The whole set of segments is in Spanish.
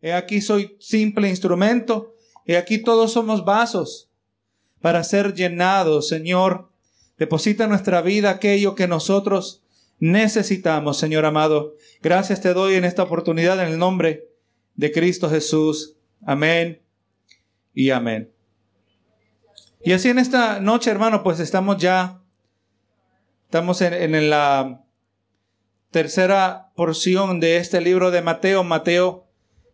He aquí soy simple instrumento. He aquí todos somos vasos para ser llenados, Señor. Deposita en nuestra vida aquello que nosotros necesitamos, Señor amado. Gracias te doy en esta oportunidad en el nombre de Cristo Jesús. Amén y amén. Y así en esta noche, hermano, pues estamos ya, estamos en, en la tercera porción de este libro de Mateo, Mateo,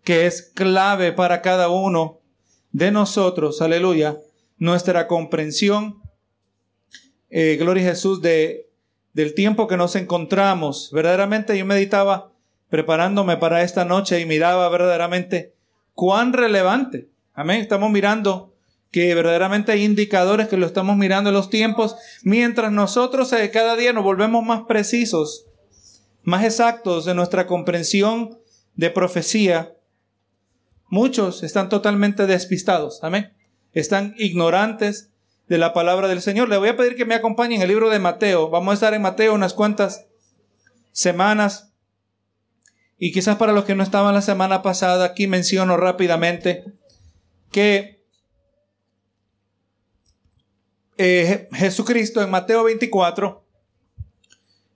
que es clave para cada uno de nosotros, aleluya, nuestra comprensión, eh, gloria Jesús, de, del tiempo que nos encontramos. Verdaderamente yo meditaba preparándome para esta noche y miraba verdaderamente cuán relevante. Amén. Estamos mirando que verdaderamente hay indicadores que lo estamos mirando en los tiempos, mientras nosotros eh, cada día nos volvemos más precisos más exactos de nuestra comprensión de profecía, muchos están totalmente despistados. Amén. Están ignorantes de la palabra del Señor. Le voy a pedir que me acompañen en el libro de Mateo. Vamos a estar en Mateo unas cuantas semanas. Y quizás para los que no estaban la semana pasada, aquí menciono rápidamente que eh, Jesucristo en Mateo 24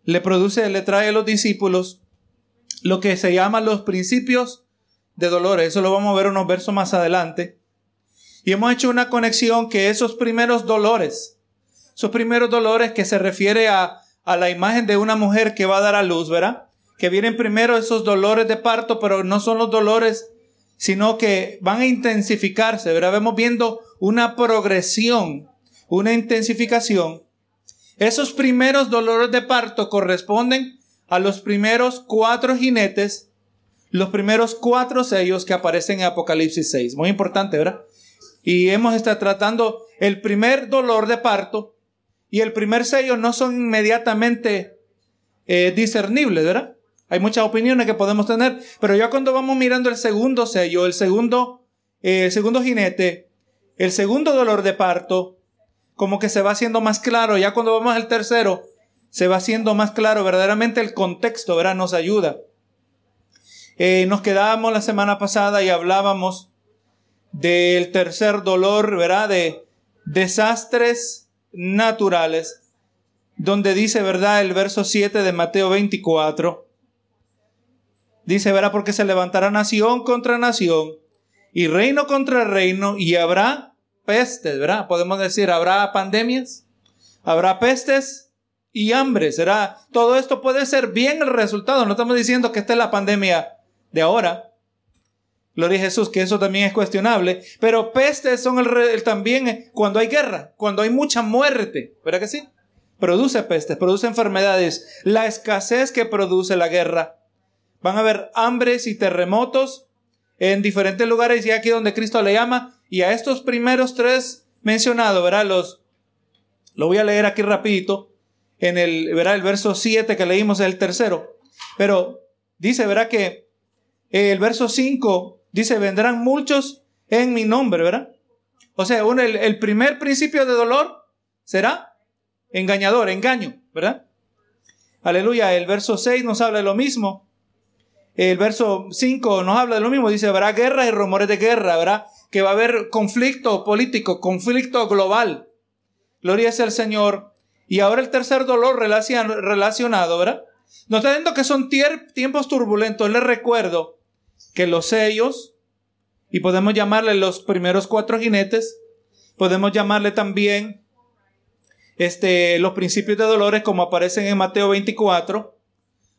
le produce, le trae a los discípulos lo que se llaman los principios de dolores. Eso lo vamos a ver unos versos más adelante. Y hemos hecho una conexión que esos primeros dolores, esos primeros dolores que se refiere a, a la imagen de una mujer que va a dar a luz, ¿verdad? Que vienen primero esos dolores de parto, pero no son los dolores, sino que van a intensificarse, ¿verdad? Vemos viendo una progresión, una intensificación esos primeros dolores de parto corresponden a los primeros cuatro jinetes, los primeros cuatro sellos que aparecen en Apocalipsis 6. Muy importante, ¿verdad? Y hemos estado tratando el primer dolor de parto y el primer sello no son inmediatamente eh, discernibles, ¿verdad? Hay muchas opiniones que podemos tener, pero ya cuando vamos mirando el segundo sello, el segundo, eh, el segundo jinete, el segundo dolor de parto, como que se va haciendo más claro. Ya cuando vamos al tercero, se va haciendo más claro. Verdaderamente el contexto, ¿verdad? Nos ayuda. Eh, nos quedábamos la semana pasada y hablábamos del tercer dolor, ¿verdad? De desastres naturales, donde dice, ¿verdad? El verso 7 de Mateo 24. Dice, ¿verdad? Porque se levantará nación contra nación y reino contra reino y habrá pestes, ¿verdad? Podemos decir, habrá pandemias, habrá pestes y hambre, ¿será? Todo esto puede ser bien el resultado. No estamos diciendo que esta es la pandemia de ahora. Gloria a Jesús, que eso también es cuestionable. Pero pestes son el, también cuando hay guerra, cuando hay mucha muerte, ¿verdad que sí? Produce pestes, produce enfermedades. La escasez que produce la guerra. Van a haber hambres y terremotos en diferentes lugares y aquí donde Cristo le llama y a estos primeros tres mencionados, ¿verdad? Los, lo voy a leer aquí rapidito. En el, ¿verdad? El verso 7 que leímos es el tercero. Pero dice, ¿verdad? Que el verso 5 dice, vendrán muchos en mi nombre, ¿verdad? O sea, uno, el, primer principio de dolor será engañador, engaño, ¿verdad? Aleluya. El verso 6 nos habla de lo mismo. El verso 5 nos habla de lo mismo. Dice, habrá guerra y rumores de guerra, ¿verdad? que va a haber conflicto político, conflicto global. Gloria sea el Señor. Y ahora el tercer dolor relacionado, ¿verdad? Nos está diciendo que son tiempos turbulentos. Les recuerdo que los sellos, y podemos llamarle los primeros cuatro jinetes, podemos llamarle también este, los principios de dolores como aparecen en Mateo 24,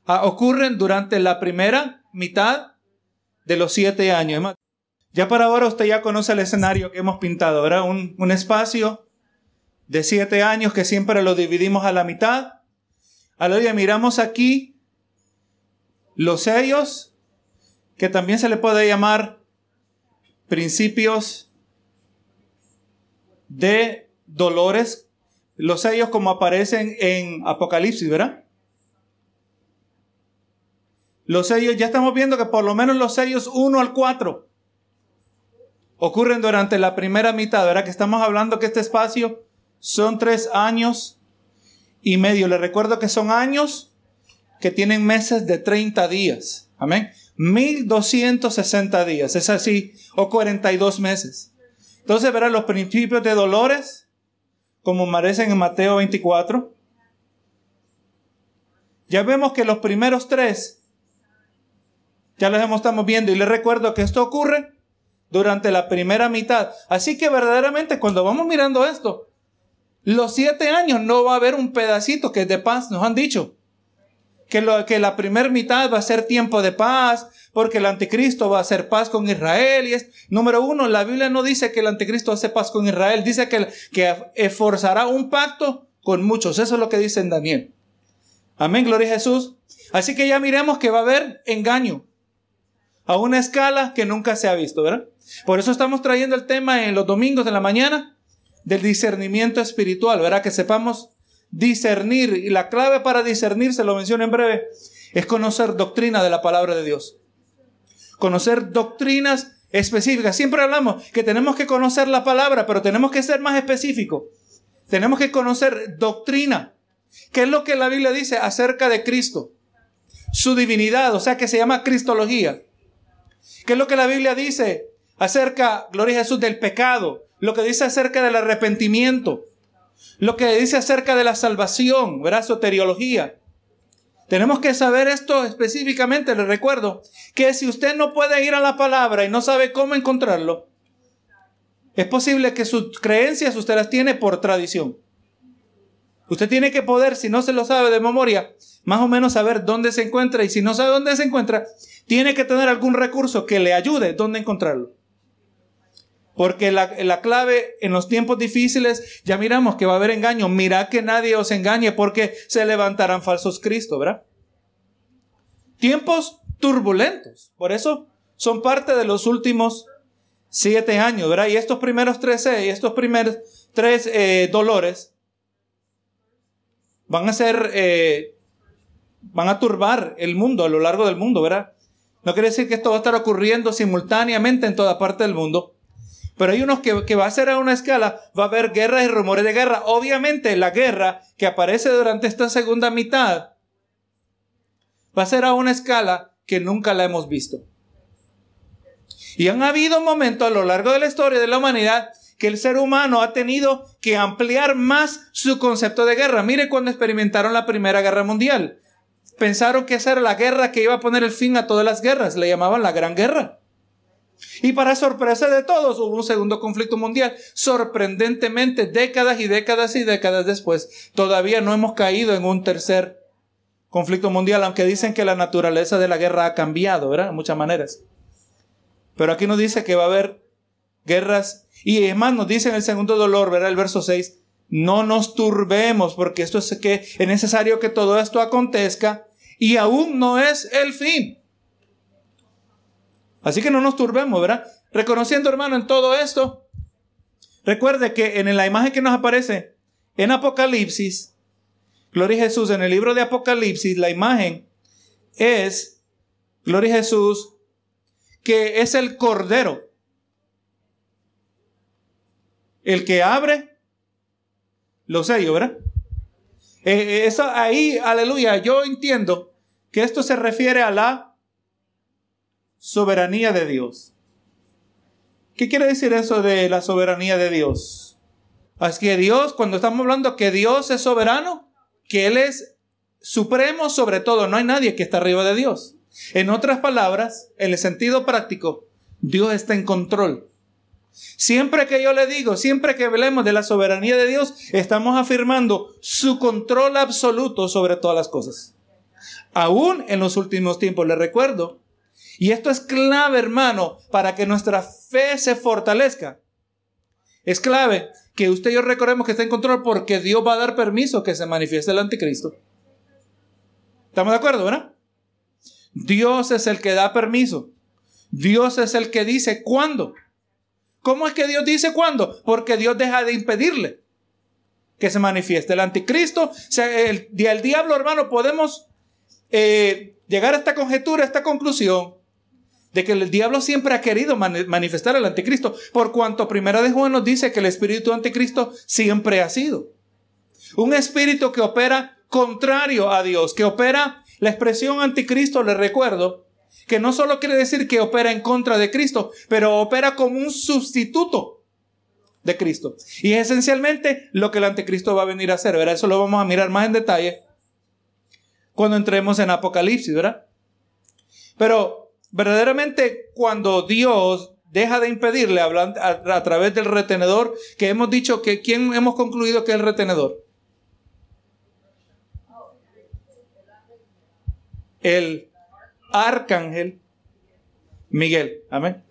ah, ocurren durante la primera mitad de los siete años. Ya para ahora usted ya conoce el escenario que hemos pintado, ¿verdad? Un, un espacio de siete años que siempre lo dividimos a la mitad. Aleluya, miramos aquí los sellos, que también se le puede llamar principios de dolores, los sellos como aparecen en Apocalipsis, ¿verdad? Los sellos, ya estamos viendo que por lo menos los sellos 1 al 4 ocurren durante la primera mitad, ¿verdad? Que estamos hablando que este espacio son tres años y medio. Les recuerdo que son años que tienen meses de 30 días. Amén. 1260 días, es así, o 42 meses. Entonces verán los principios de dolores, como aparecen en Mateo 24. Ya vemos que los primeros tres, ya los estamos viendo, y les recuerdo que esto ocurre durante la primera mitad. Así que verdaderamente cuando vamos mirando esto, los siete años no va a haber un pedacito que es de paz, nos han dicho. Que, lo, que la primera mitad va a ser tiempo de paz, porque el anticristo va a hacer paz con Israel. Y es, número uno, la Biblia no dice que el anticristo hace paz con Israel, dice que, que esforzará un pacto con muchos. Eso es lo que dice en Daniel. Amén, gloria a Jesús. Así que ya miremos que va a haber engaño a una escala que nunca se ha visto, ¿verdad? Por eso estamos trayendo el tema en los domingos de la mañana del discernimiento espiritual, ¿verdad? Que sepamos discernir. Y la clave para discernir, se lo menciono en breve, es conocer doctrina de la palabra de Dios. Conocer doctrinas específicas. Siempre hablamos que tenemos que conocer la palabra, pero tenemos que ser más específicos. Tenemos que conocer doctrina. ¿Qué es lo que la Biblia dice acerca de Cristo? Su divinidad, o sea que se llama Cristología. ¿Qué es lo que la Biblia dice acerca, gloria a Jesús, del pecado, lo que dice acerca del arrepentimiento, lo que dice acerca de la salvación, ¿verdad? Soteriología. Tenemos que saber esto específicamente, les recuerdo, que si usted no puede ir a la palabra y no sabe cómo encontrarlo, es posible que sus creencias usted las tiene por tradición. Usted tiene que poder, si no se lo sabe de memoria, más o menos saber dónde se encuentra y si no sabe dónde se encuentra, tiene que tener algún recurso que le ayude dónde encontrarlo. Porque la, clave en los tiempos difíciles, ya miramos que va a haber engaño. Mirad que nadie os engañe porque se levantarán falsos Cristo, ¿verdad? Tiempos turbulentos. Por eso son parte de los últimos siete años, ¿verdad? Y estos primeros tres, y estos primeros tres eh, dolores van a ser, eh, van a turbar el mundo a lo largo del mundo, ¿verdad? No quiere decir que esto va a estar ocurriendo simultáneamente en toda parte del mundo, pero hay unos que, va a ser a una escala, va a haber guerras y rumores de guerra. Obviamente la guerra que aparece durante esta segunda mitad va a ser a una escala que nunca la hemos visto. Y han habido momentos a lo largo de la historia de la humanidad que el ser humano ha tenido que ampliar más su concepto de guerra. Mire cuando experimentaron la Primera Guerra Mundial. Pensaron que esa era la guerra que iba a poner el fin a todas las guerras. Le llamaban la Gran Guerra. Y para sorpresa de todos hubo un segundo conflicto mundial. Sorprendentemente, décadas y décadas y décadas después, todavía no hemos caído en un tercer conflicto mundial, aunque dicen que la naturaleza de la guerra ha cambiado, ¿verdad? En muchas maneras. Pero aquí nos dice que va a haber guerras. Y es más, nos dice en el segundo dolor, ¿verdad? El verso 6, no nos turbemos, porque esto es que es necesario que todo esto acontezca y aún no es el fin. Así que no nos turbemos, ¿verdad? Reconociendo, hermano, en todo esto, recuerde que en la imagen que nos aparece en Apocalipsis, Gloria a Jesús, en el libro de Apocalipsis, la imagen es, Gloria a Jesús, que es el Cordero. El que abre los sellos, ¿verdad? Eh, eh, eso ahí, aleluya, yo entiendo que esto se refiere a la soberanía de Dios. ¿Qué quiere decir eso de la soberanía de Dios? Es que Dios, cuando estamos hablando que Dios es soberano, que Él es supremo sobre todo, no hay nadie que está arriba de Dios. En otras palabras, en el sentido práctico, Dios está en control. Siempre que yo le digo, siempre que hablemos de la soberanía de Dios, estamos afirmando su control absoluto sobre todas las cosas. Aún en los últimos tiempos, le recuerdo y esto es clave, hermano, para que nuestra fe se fortalezca. Es clave que usted y yo recordemos que está en control porque Dios va a dar permiso que se manifieste el anticristo. ¿Estamos de acuerdo, verdad? Dios es el que da permiso. Dios es el que dice cuándo. ¿Cómo es que Dios dice cuándo? Porque Dios deja de impedirle que se manifieste el anticristo. el, el diablo, hermano, podemos eh, llegar a esta conjetura, a esta conclusión, de que el diablo siempre ha querido manifestar al anticristo, por cuanto primera de Juan nos dice que el espíritu anticristo siempre ha sido. Un espíritu que opera contrario a Dios, que opera la expresión anticristo, le recuerdo, que no solo quiere decir que opera en contra de Cristo, pero opera como un sustituto de Cristo. Y es esencialmente lo que el anticristo va a venir a hacer, ¿verdad? Eso lo vamos a mirar más en detalle cuando entremos en Apocalipsis, ¿verdad? Pero verdaderamente cuando Dios deja de impedirle hablar a, través del retenedor, que hemos dicho que, ¿quién hemos concluido que es el retenedor? El arcángel Miguel. Amén.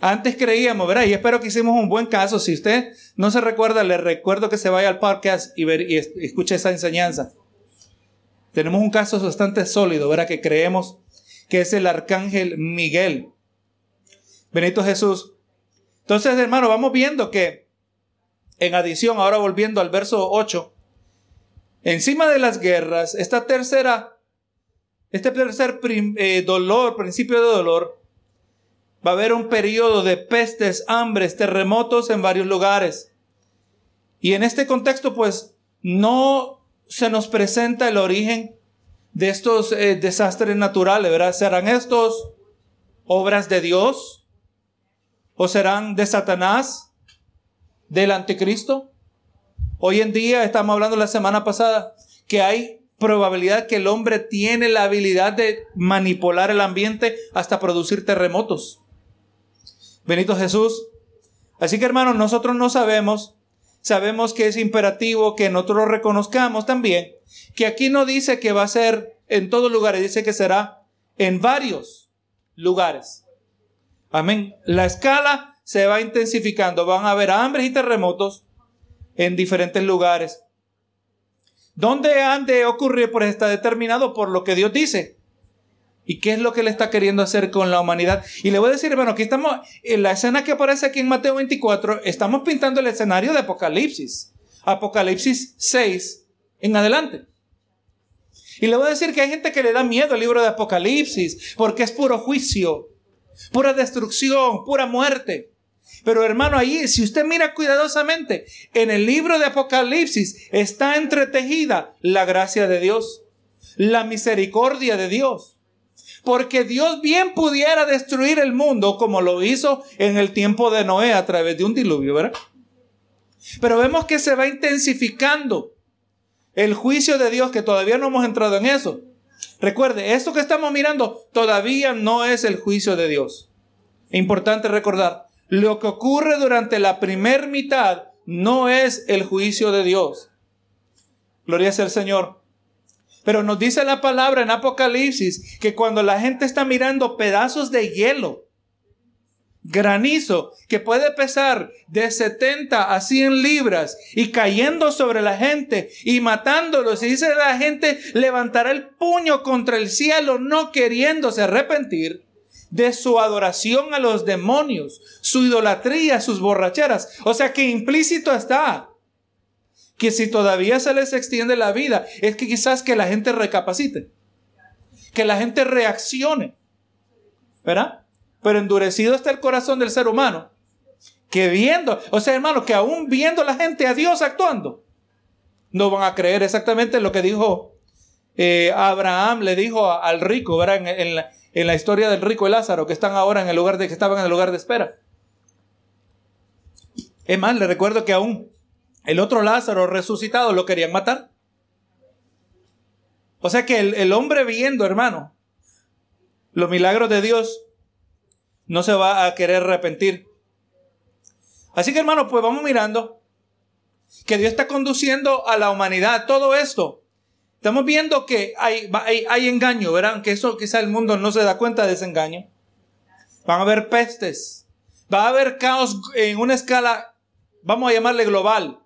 Antes creíamos, ¿verdad? Y espero que hicimos un buen caso. Si usted no se recuerda, le recuerdo que se vaya al podcast y, y escuche esa enseñanza. Tenemos un caso bastante sólido, ¿verdad? Que creemos que es el arcángel Miguel. Benito Jesús. Entonces, hermano, vamos viendo que en adición, ahora volviendo al verso 8, encima de las guerras, esta tercera, este tercer eh, dolor, principio de dolor, va a haber un periodo de pestes, hambres, terremotos en varios lugares. Y en este contexto, pues, no se nos presenta el origen de estos eh, desastres naturales, ¿verdad? ¿Serán estos obras de Dios? ¿O serán de Satanás? ¿Del anticristo? Hoy en día, estamos hablando la semana pasada, que hay probabilidad que el hombre tiene la habilidad de manipular el ambiente hasta producir terremotos. Benito Jesús. Así que hermanos, nosotros no sabemos, sabemos que es imperativo que nosotros reconozcamos también que aquí no dice que va a ser en todos lugares, dice que será en varios lugares. Amén. La escala se va intensificando, van a haber hambres y terremotos en diferentes lugares. ¿Dónde han de ocurrir? Pues está determinado por lo que Dios dice. ¿Y qué es lo que él está queriendo hacer con la humanidad? Y le voy a decir, bueno, aquí estamos, en la escena que aparece aquí en Mateo 24, estamos pintando el escenario de Apocalipsis. Apocalipsis 6 en adelante. Y le voy a decir que hay gente que le da miedo al libro de Apocalipsis, porque es puro juicio, pura destrucción, pura muerte. Pero hermano, ahí, si usted mira cuidadosamente, en el libro de Apocalipsis está entretejida la gracia de Dios, la misericordia de Dios porque Dios bien pudiera destruir el mundo como lo hizo en el tiempo de Noé a través de un diluvio, ¿verdad? Pero vemos que se va intensificando el juicio de Dios, que todavía no hemos entrado en eso. Recuerde, esto que estamos mirando todavía no es el juicio de Dios. Importante recordar, lo que ocurre durante la primer mitad no es el juicio de Dios. Gloria sea el Señor. Pero nos dice la palabra en Apocalipsis que cuando la gente está mirando pedazos de hielo, granizo, que puede pesar de 70 a 100 libras y cayendo sobre la gente y matándolos, y dice la gente levantará el puño contra el cielo no queriéndose arrepentir de su adoración a los demonios, su idolatría, sus borracheras. O sea que implícito está que si todavía se les extiende la vida, es que quizás que la gente recapacite, que la gente reaccione, ¿verdad? Pero endurecido está el corazón del ser humano, que viendo, o sea, hermano, que aún viendo la gente a Dios actuando, no van a creer exactamente lo que dijo eh, Abraham, le dijo al rico, ¿verdad? En, la, historia del rico y Lázaro, que están ahora en el lugar de que estaban en el lugar de espera. Es más, le recuerdo que aún el otro Lázaro resucitado lo querían matar. O sea que el, hombre viendo, hermano, los milagros de Dios, no se va a querer arrepentir. Así que, hermano, pues vamos mirando que Dios está conduciendo a la humanidad. Todo esto. Estamos viendo que hay, hay, engaño, ¿verdad? Que eso quizá el mundo no se da cuenta de ese engaño. Van a haber pestes. Va a haber caos en una escala, vamos a llamarle global.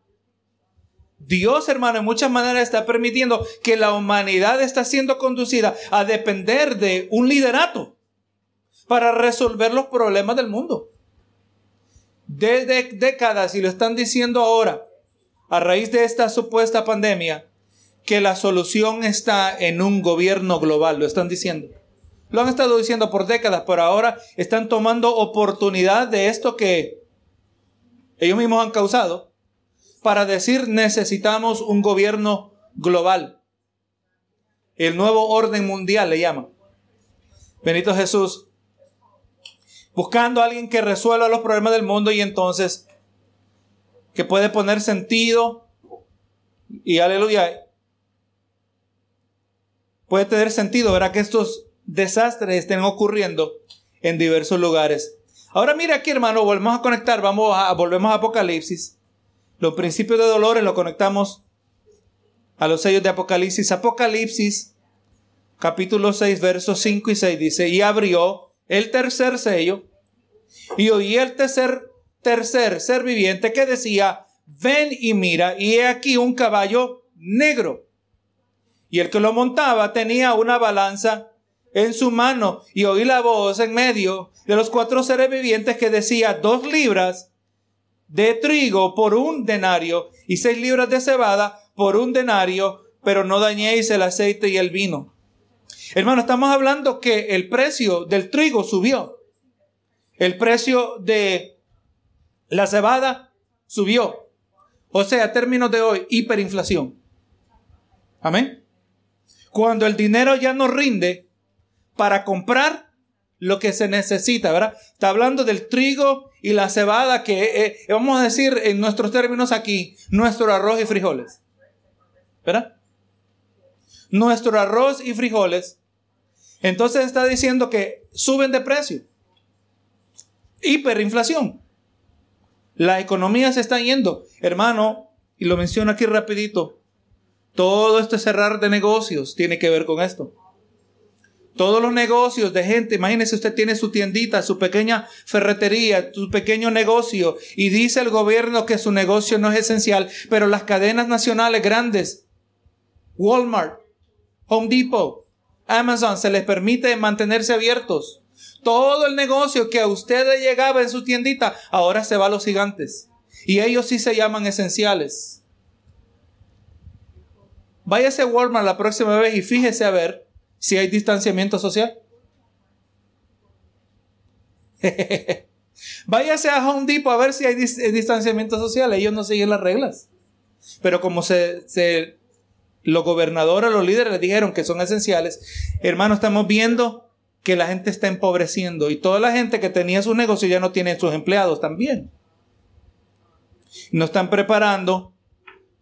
Dios, hermano, en muchas maneras está permitiendo que la humanidad está siendo conducida a depender de un liderato para resolver los problemas del mundo. Desde décadas, y lo están diciendo ahora, a raíz de esta supuesta pandemia, que la solución está en un gobierno global, lo están diciendo. Lo han estado diciendo por décadas, pero ahora están tomando oportunidad de esto que ellos mismos han causado para decir necesitamos un gobierno global. El nuevo orden mundial le llaman. Benito Jesús. Buscando a alguien que resuelva los problemas del mundo y entonces que puede poner sentido y aleluya. Puede tener sentido, ¿verdad? Que estos desastres estén ocurriendo en diversos lugares. Ahora mira aquí, hermano, volvemos a conectar, vamos a, volvemos a Apocalipsis. Los principios de dolores lo conectamos a los sellos de Apocalipsis. Apocalipsis, capítulo 6, versos 5 y 6 dice, y abrió el tercer sello y oí el tercer, tercer ser viviente que decía, ven y mira, y he aquí un caballo negro. Y el que lo montaba tenía una balanza en su mano y oí la voz en medio de los cuatro seres vivientes que decía dos libras de trigo por un denario y seis libras de cebada por un denario, pero no dañéis el aceite y el vino. Hermano, estamos hablando que el precio del trigo subió. El precio de la cebada subió. O sea, términos de hoy, hiperinflación. Amén. Cuando el dinero ya no rinde, para comprar lo que se necesita, ¿verdad? Está hablando del trigo y la cebada, que eh, eh, vamos a decir en nuestros términos aquí, nuestro arroz y frijoles. ¿Verdad? Nuestro arroz y frijoles. Entonces está diciendo que suben de precio. Hiperinflación. La economía se está yendo. Hermano, y lo menciono aquí rapidito, todo este cerrar de negocios tiene que ver con esto. Todos los negocios de gente, imagínese usted tiene su tiendita, su pequeña ferretería, su pequeño negocio y dice el gobierno que su negocio no es esencial, pero las cadenas nacionales grandes, Walmart, Home Depot, Amazon, se les permite mantenerse abiertos. Todo el negocio que a usted le llegaba en su tiendita, ahora se va a los gigantes. Y ellos sí se llaman esenciales. Váyase a Walmart la próxima vez y fíjese a ver si hay distanciamiento social? Váyase a Home Depot a ver si hay eh, distanciamiento social. Ellos no siguen las reglas. Pero como se, se, los gobernadores, los líderes les dijeron que son esenciales, hermano, estamos viendo que la gente está empobreciendo y toda la gente que tenía su negocio ya no tiene sus empleados también. No están preparando,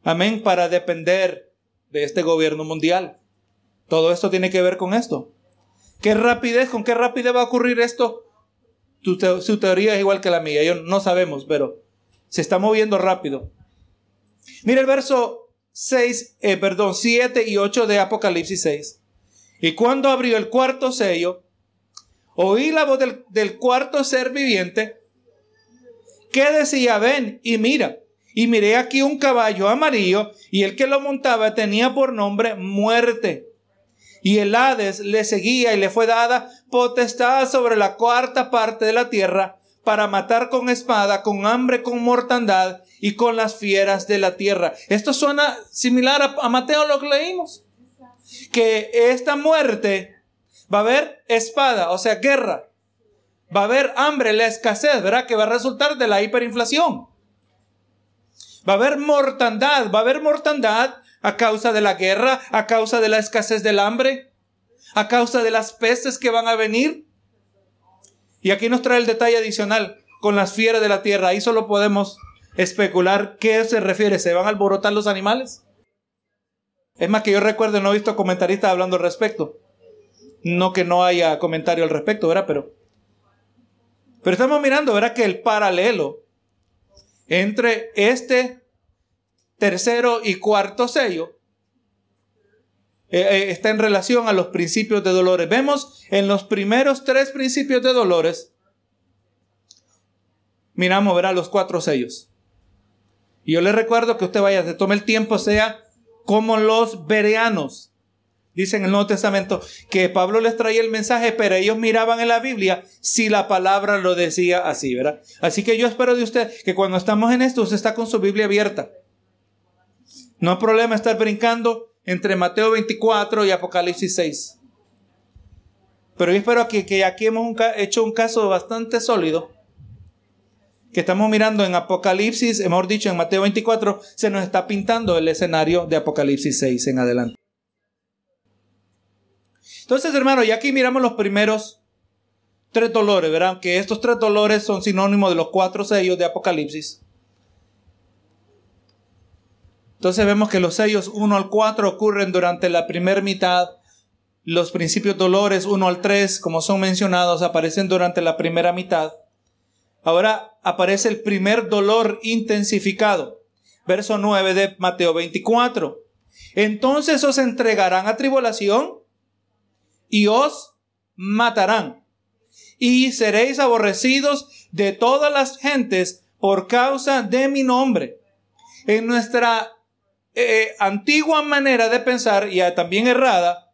amén, para depender de este gobierno mundial. Todo esto tiene que ver con esto. ¿Qué rapidez, con qué rapidez va a ocurrir esto? su teoría es igual que la mía, yo no sabemos, pero se está moviendo rápido. Mira el verso 6, eh, perdón, 7 y 8 de Apocalipsis 6. Y cuando abrió el cuarto sello, oí la voz del, del cuarto ser viviente que decía, ven y mira. Y miré aquí un caballo amarillo y el que lo montaba tenía por nombre muerte y el Hades le seguía y le fue dada potestad sobre la cuarta parte de la tierra para matar con espada, con hambre, con mortandad y con las fieras de la tierra. Esto suena similar a, Mateo lo que leímos. Que esta muerte va a haber espada, o sea, guerra. Va a haber hambre, la escasez, ¿verdad? Que va a resultar de la hiperinflación. Va a haber mortandad, va a haber mortandad a causa de la guerra, a causa de la escasez del hambre, a causa de las pestes que van a venir. Y aquí nos trae el detalle adicional con las fieras de la tierra. Ahí solo podemos especular qué se refiere. ¿Se van a alborotar los animales? Es más que yo recuerdo, no he visto comentaristas hablando al respecto. No que no haya comentario al respecto, ¿verdad? Pero, pero estamos mirando, ¿verdad? Que el paralelo entre este tercero y cuarto sello eh, eh, está en relación a los principios de dolores. Vemos en los primeros tres principios de dolores, miramos, verá los cuatro sellos. Y yo le recuerdo que usted vaya, se tome el tiempo, sea como los bereanos. Dicen en el Nuevo Testamento que Pablo les traía el mensaje, pero ellos miraban en la Biblia si la palabra lo decía así, ¿verdad? Así que yo espero de usted que cuando estamos en esto, usted está con su Biblia abierta. No hay problema estar brincando entre Mateo 24 y Apocalipsis 6. Pero yo espero que, que aquí hemos hecho un caso bastante sólido. Que estamos mirando en Apocalipsis, mejor dicho, en Mateo 24, se nos está pintando el escenario de Apocalipsis 6 en adelante. Entonces, hermano, ya aquí miramos los primeros tres dolores, ¿verdad? Que estos tres dolores son sinónimos de los cuatro sellos de Apocalipsis. Entonces vemos que los sellos 1 al 4 ocurren durante la primera mitad. Los principios dolores 1 al 3, como son mencionados, aparecen durante la primera mitad. Ahora aparece el primer dolor intensificado. Verso 9 de Mateo 24. Entonces os entregarán a tribulación y os matarán. Y seréis aborrecidos de todas las gentes por causa de mi nombre. En nuestra eh, antigua manera de pensar, y también errada,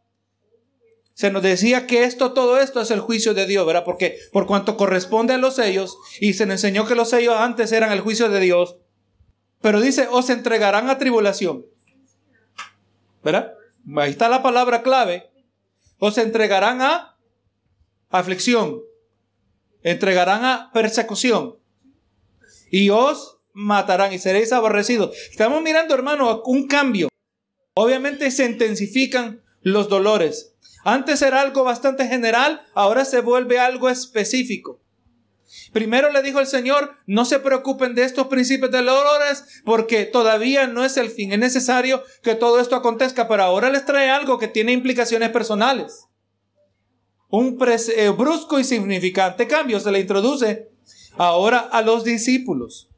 se nos decía que esto, todo esto es el juicio de Dios, ¿verdad? Porque por cuanto corresponde a los sellos, y se nos enseñó que los sellos antes eran el juicio de Dios, pero dice, os entregarán a tribulación. ¿Verdad? Ahí está la palabra clave. Os entregarán a aflicción. Entregarán a persecución. Y os matarán y seréis aborrecidos. Estamos mirando, hermano, un cambio. Obviamente se intensifican los dolores. Antes era algo bastante general, ahora se vuelve algo específico. Primero le dijo el Señor, no se preocupen de estos principios de dolores porque todavía no es el fin. Es necesario que todo esto acontezca, pero ahora les trae algo que tiene implicaciones personales. Un eh, brusco y significante cambio se le introduce ahora a los discípulos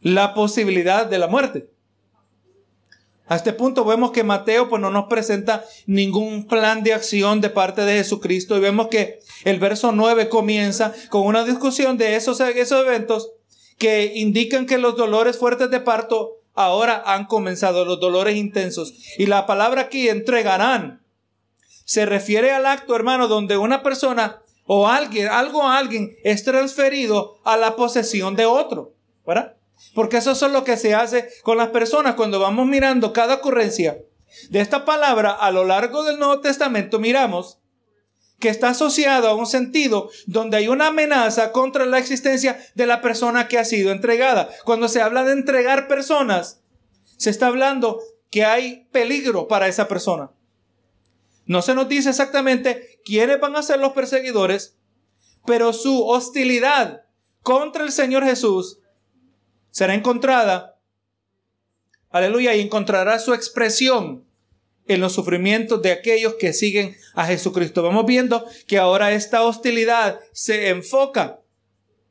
la posibilidad de la muerte. A este punto vemos que Mateo pues, no nos presenta ningún plan de acción de parte de Jesucristo y vemos que el verso 9 comienza con una discusión de esos, esos eventos que indican que los dolores fuertes de parto ahora han comenzado, los dolores intensos. Y la palabra aquí, entregarán, se refiere al acto, hermano, donde una persona o alguien, algo a alguien es transferido a la posesión de otro. ¿Verdad? Porque eso es lo que se hace con las personas cuando vamos mirando cada ocurrencia de esta palabra a lo largo del Nuevo Testamento. Miramos que está asociado a un sentido donde hay una amenaza contra la existencia de la persona que ha sido entregada. Cuando se habla de entregar personas, se está hablando que hay peligro para esa persona. No se nos dice exactamente quiénes van a ser los perseguidores, pero su hostilidad contra el Señor Jesús será encontrada, aleluya, y encontrará su expresión en los sufrimientos de aquellos que siguen a Jesucristo. Vamos viendo que ahora esta hostilidad se enfoca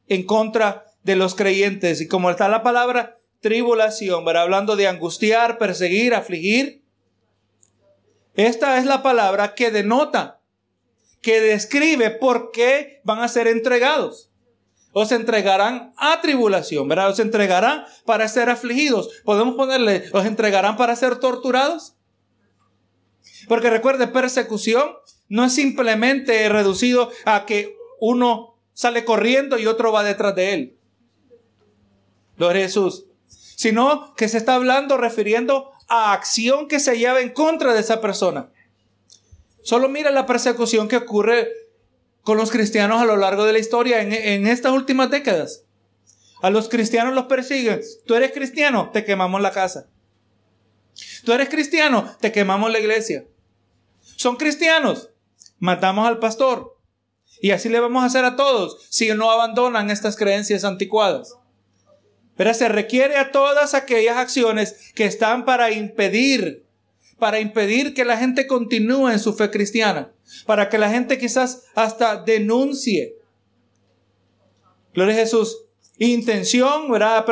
en contra de los creyentes. Y como está la palabra tribulación, ¿verdad? hablando de angustiar, perseguir, afligir, esta es la palabra que denota, que describe por qué van a ser entregados os entregarán a tribulación, ¿verdad? Os entregarán para ser afligidos. Podemos ponerle, os entregarán para ser torturados. Porque recuerde, persecución no es simplemente reducido a que uno sale corriendo y otro va detrás de él. Gloria a Jesús. Sino que se está hablando, refiriendo a acción que se lleva en contra de esa persona. Solo mira la persecución que ocurre con los cristianos a lo largo de la historia en, estas últimas décadas. A los cristianos los persiguen. Tú eres cristiano, te quemamos la casa. Tú eres cristiano, te quemamos la iglesia. Son cristianos, matamos al pastor. Y así le vamos a hacer a todos si no abandonan estas creencias anticuadas. Pero se requiere a todas aquellas acciones que están para impedir para impedir que la gente continúe en su fe cristiana, para que la gente quizás hasta denuncie. Gloria a Jesús. Intención, ¿verdad?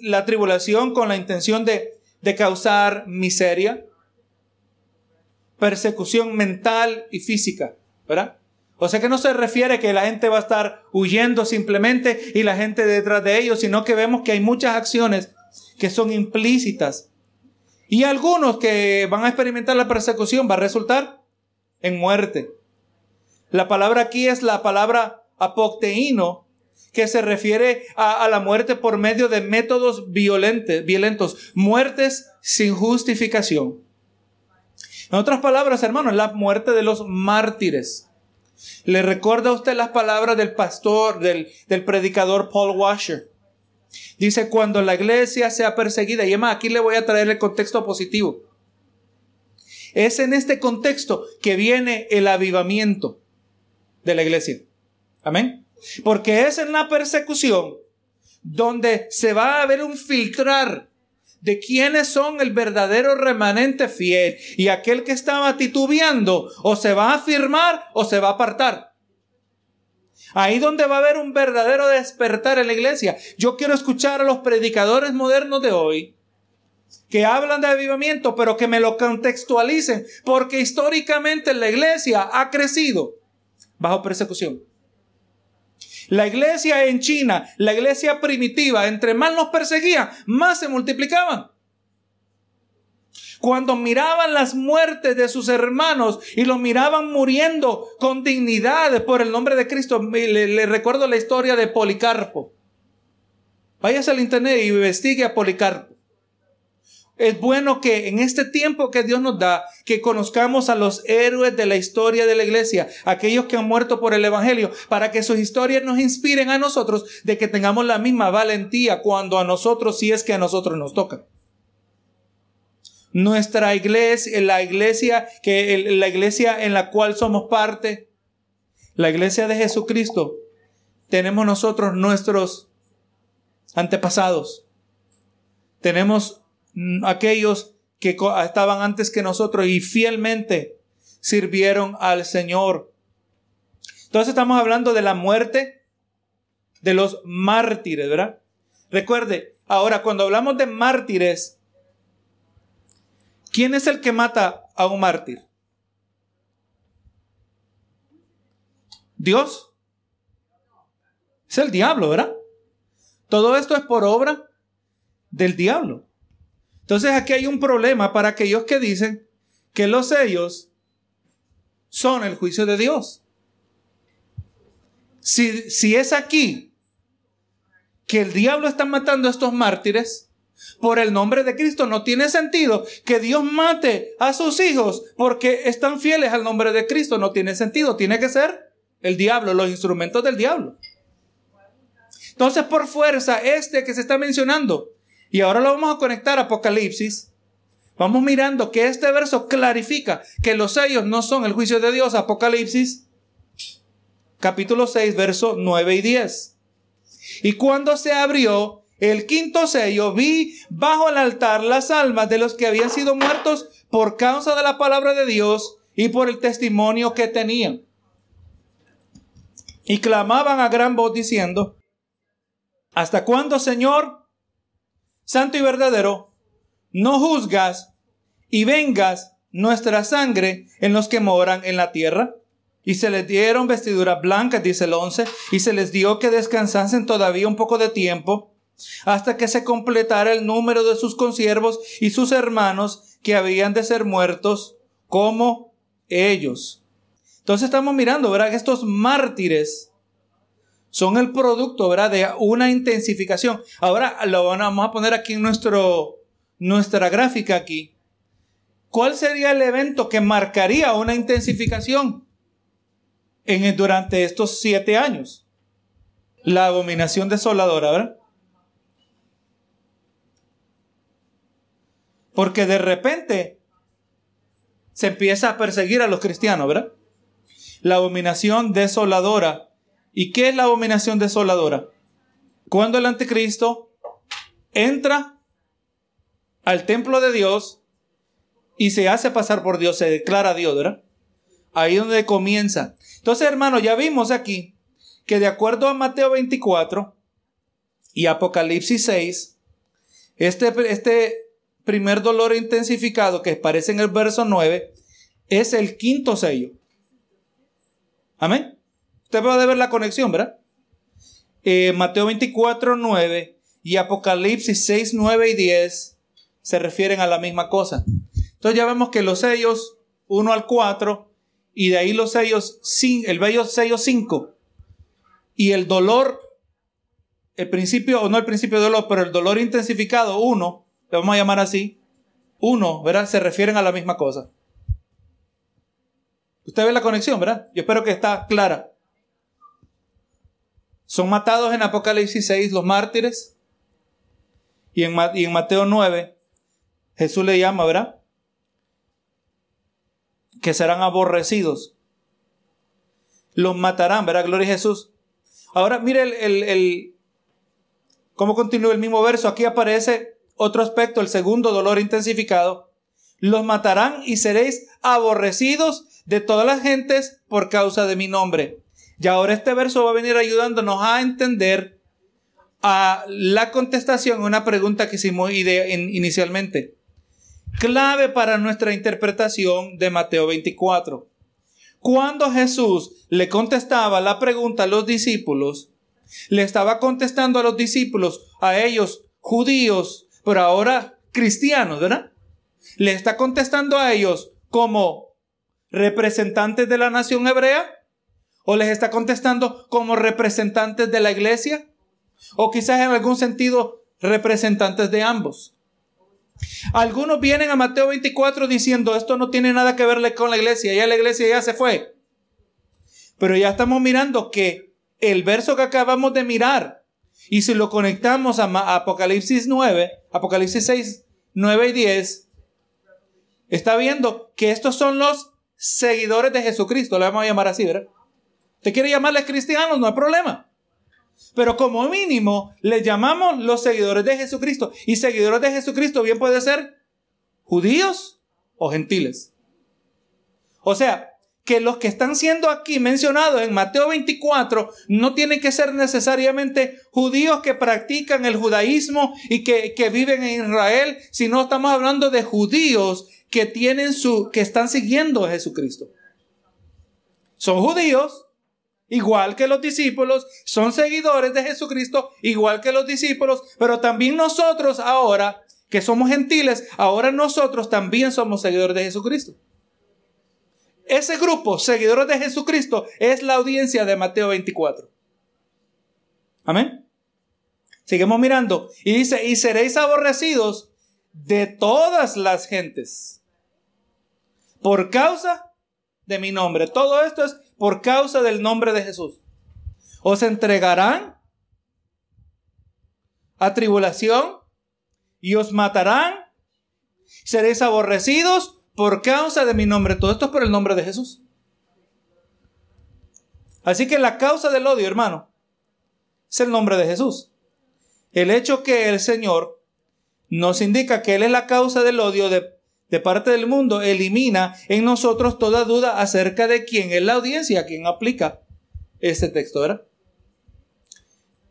la, tribulación con la intención de, de causar miseria, persecución mental y física, ¿verdad? O sea que no se refiere que la gente va a estar huyendo simplemente y la gente detrás de ellos, sino que vemos que hay muchas acciones que son implícitas y algunos que van a experimentar la persecución va a resultar en muerte. La palabra aquí es la palabra apocteíno, que se refiere a, la muerte por medio de métodos violentos, violentos, muertes sin justificación. En otras palabras, hermanos, la muerte de los mártires. ¿Le recuerda a usted las palabras del pastor, del predicador Paul Washer? Dice, cuando la iglesia sea perseguida, y además aquí le voy a traer el contexto positivo. Es en este contexto que viene el avivamiento de la iglesia. Amén. Porque es en la persecución donde se va a ver un filtrar de quiénes son el verdadero remanente fiel y aquel que estaba titubeando o se va a afirmar o se va a apartar. Ahí donde va a haber un verdadero despertar en la iglesia. Yo quiero escuchar a los predicadores modernos de hoy que hablan de avivamiento, pero que me lo contextualicen, porque históricamente la iglesia ha crecido bajo persecución. La iglesia en China, la iglesia primitiva, entre más nos perseguían, más se multiplicaban. Cuando miraban las muertes de sus hermanos y los miraban muriendo con dignidad por el nombre de Cristo, le, recuerdo la historia de Policarpo. Váyase al internet y investigue a Policarpo. Es bueno que en este tiempo que Dios nos da, que conozcamos a los héroes de la historia de la iglesia, aquellos que han muerto por el Evangelio, para que sus historias nos inspiren a nosotros de que tengamos la misma valentía cuando a nosotros, si es que a nosotros nos toca. Nuestra iglesia, la iglesia, que la iglesia en la cual somos parte, la iglesia de Jesucristo, tenemos nosotros nuestros antepasados. Tenemos aquellos que estaban antes que nosotros y fielmente sirvieron al Señor. Entonces estamos hablando de la muerte de los mártires, ¿verdad? Recuerde, ahora cuando hablamos de mártires, ¿quién es el que mata a un mártir? Dios. Es el diablo, ¿verdad? Todo esto es por obra del diablo. Entonces aquí hay un problema para aquellos que dicen que los sellos son el juicio de Dios. Si, si es aquí que el diablo está matando a estos mártires por el nombre de Cristo, no tiene sentido que Dios mate a sus hijos porque están fieles al nombre de Cristo. No tiene sentido. Tiene que ser el diablo, los instrumentos del diablo. Entonces, por fuerza, este que se está mencionando, y ahora lo vamos a conectar a Apocalipsis. Vamos mirando que este verso clarifica que los sellos no son el juicio de Dios. Apocalipsis capítulo 6, verso 9 y 10. Y cuando se abrió el quinto sello, vi bajo el altar las almas de los que habían sido muertos por causa de la palabra de Dios y por el testimonio que tenían. Y clamaban a gran voz diciendo, ¿Hasta cuándo, Señor? santo y verdadero, no juzgas y vengas nuestra sangre en los que moran en la tierra. Y se les dieron vestiduras blancas, dice el 11, y se les dio que descansasen todavía un poco de tiempo, hasta que se completara el número de sus consiervos y sus hermanos que habían de ser muertos como ellos. Entonces estamos mirando, ¿verdad? Que estos mártires son el producto, ¿verdad? De una intensificación. Ahora lo vamos a poner aquí en nuestro, nuestra gráfica aquí. ¿Cuál sería el evento que marcaría una intensificación en, durante estos siete años? La abominación desoladora, ¿verdad? Porque de repente se empieza a perseguir a los cristianos, ¿verdad? La abominación desoladora ¿Y qué es la abominación desoladora? Cuando el anticristo entra al templo de Dios y se hace pasar por Dios, se declara Dios, ¿verdad? Ahí donde comienza. Entonces, hermano, ya vimos aquí que de acuerdo a Mateo 24 y Apocalipsis 6, este, este primer dolor intensificado que aparece en el verso 9 es el quinto sello. Amén. Usted puede ver la conexión, ¿verdad? Eh, Mateo 24, 9 y Apocalipsis 6, 9 y 10 se refieren a la misma cosa. Entonces ya vemos que los sellos 1 al 4 y de ahí los sellos, el bello sello 5 y el dolor, el principio, o no el principio de dolor, pero el dolor intensificado 1, le vamos a llamar así, 1, ¿verdad? Se refieren a la misma cosa. Usted ve la conexión, ¿verdad? Yo espero que está clara. Son matados en Apocalipsis 6 los mártires. Y en, y en Mateo 9, Jesús le llama, ¿verdad? que serán aborrecidos. Los matarán, ¿verdad? Gloria a Jesús. Ahora, mire el, el, cómo continúa el mismo verso. Aquí aparece otro aspecto, el segundo dolor intensificado. Los matarán y seréis aborrecidos de todas las gentes por causa de mi nombre. Y ahora este verso va a venir ayudándonos a entender a la contestación a una pregunta que hicimos inicialmente. Clave para nuestra interpretación de Mateo 24. Cuando Jesús le contestaba la pregunta a los discípulos, le estaba contestando a los discípulos, a ellos judíos, pero ahora cristianos, ¿verdad? Le está contestando a ellos como representantes de la nación hebrea o les está contestando como representantes de la iglesia o quizás en algún sentido representantes de ambos. Algunos vienen a Mateo 24 diciendo esto no tiene nada que ver con la iglesia, ya la iglesia ya se fue. Pero ya estamos mirando que el verso que acabamos de mirar, y si lo conectamos a Apocalipsis 9, Apocalipsis 6, 9 y 10, está viendo que estos son los seguidores de Jesucristo, le vamos a llamar así, ¿verdad? ¿Te quiere llamarles cristianos? No hay problema. Pero como mínimo, les llamamos los seguidores de Jesucristo. Y seguidores de Jesucristo bien puede ser judíos o gentiles. O sea, que los que están siendo aquí mencionados en Mateo 24 no tienen que ser necesariamente judíos que practican el judaísmo y que, que viven en Israel, sino estamos hablando de judíos que tienen su, que están siguiendo a Jesucristo. Son judíos, igual que los discípulos, son seguidores de Jesucristo, igual que los discípulos, pero también nosotros ahora, que somos gentiles, ahora nosotros también somos seguidores de Jesucristo. Ese grupo, seguidores de Jesucristo, es la audiencia de Mateo 24. Amén. Seguimos mirando. Y dice, y seréis aborrecidos de todas las gentes por causa de mi nombre. Todo esto es por causa del nombre de Jesús. Os entregarán a tribulación y os matarán. Seréis aborrecidos por causa de mi nombre. Todo esto es por el nombre de Jesús. Así que la causa del odio, hermano, es el nombre de Jesús. El hecho que el Señor nos indica que Él es la causa del odio de, de parte del mundo, elimina en nosotros toda duda acerca de quién es la audiencia, quién aplica este texto, ¿verdad?